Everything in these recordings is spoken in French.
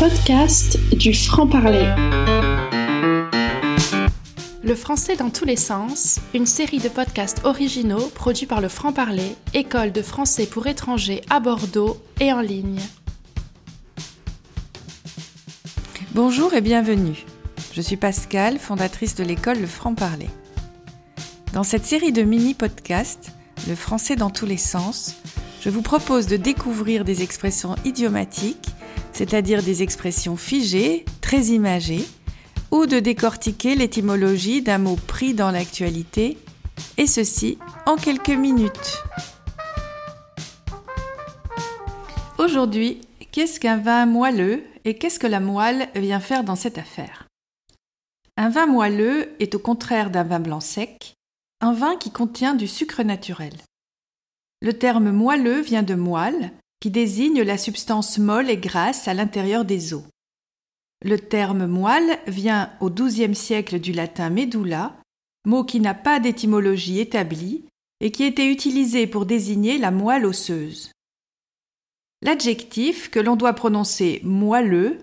Les podcasts du franc-parler. Le français dans tous les sens, une série de podcasts originaux produits par le franc-parler, école de français pour étrangers à Bordeaux et en ligne. Bonjour et bienvenue. Je suis Pascal, fondatrice de l'école Le franc-parler. Dans cette série de mini-podcasts, Le français dans tous les sens, je vous propose de découvrir des expressions idiomatiques, c'est-à-dire des expressions figées, très imagées, ou de décortiquer l'étymologie d'un mot pris dans l'actualité, et ceci en quelques minutes. Aujourd'hui, qu'est-ce qu'un vin moelleux et qu'est-ce que la moelle vient faire dans cette affaire? Un vin moelleux est au contraire d'un vin blanc sec, un vin qui contient du sucre naturel. Le terme moelleux vient de moelle, qui désigne la substance molle et grasse à l'intérieur des os. Le terme moelle vient au XIIe siècle du latin medulla, mot qui n'a pas d'étymologie établie et qui était utilisé pour désigner la moelle osseuse. L'adjectif que l'on doit prononcer moelleux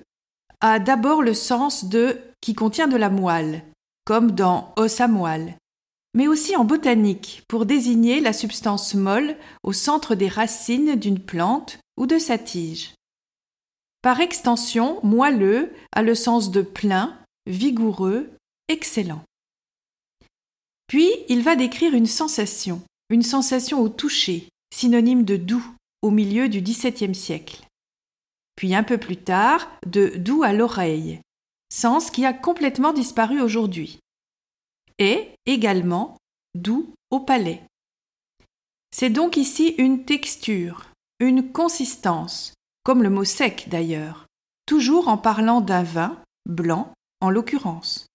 a d'abord le sens de qui contient de la moelle, comme dans os à moelle, mais aussi en botanique pour désigner la substance molle au centre des racines d'une plante ou de sa tige. Par extension, moelleux a le sens de plein, vigoureux, excellent. Puis il va décrire une sensation, une sensation au toucher, synonyme de doux, au milieu du XVIIe siècle. Puis un peu plus tard, de doux à l'oreille, sens qui a complètement disparu aujourd'hui et également doux au palais. C'est donc ici une texture, une consistance, comme le mot sec d'ailleurs, toujours en parlant d'un vin, blanc en l'occurrence.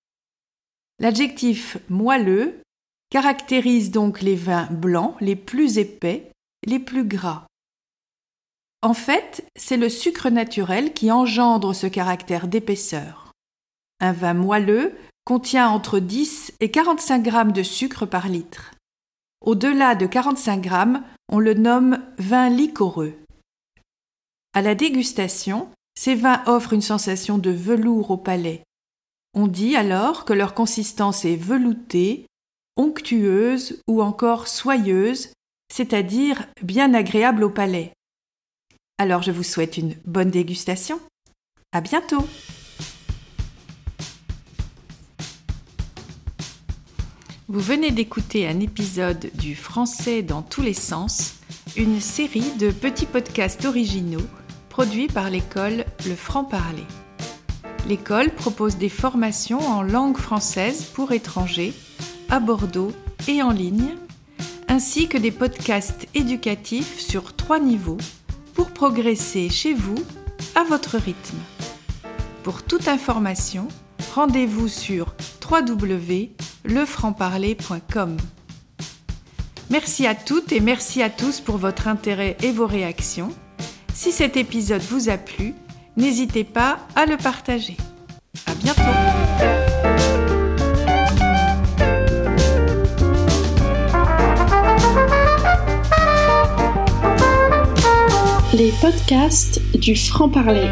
L'adjectif moelleux caractérise donc les vins blancs les plus épais, les plus gras. En fait, c'est le sucre naturel qui engendre ce caractère d'épaisseur. Un vin moelleux contient entre 10 et 45 grammes de sucre par litre. Au-delà de 45 grammes, on le nomme vin liquoreux. À la dégustation, ces vins offrent une sensation de velours au palais. On dit alors que leur consistance est veloutée, onctueuse ou encore soyeuse, c'est-à-dire bien agréable au palais. Alors je vous souhaite une bonne dégustation. À bientôt! Vous venez d'écouter un épisode du Français dans tous les sens, une série de petits podcasts originaux produits par l'école Le Franc-Parler. L'école propose des formations en langue française pour étrangers à Bordeaux et en ligne, ainsi que des podcasts éducatifs sur trois niveaux pour progresser chez vous à votre rythme. Pour toute information, rendez-vous sur www.lefrancparler.com. Merci à toutes et merci à tous pour votre intérêt et vos réactions. Si cet épisode vous a plu, n'hésitez pas à le partager. À bientôt! Les podcasts du franc-parler.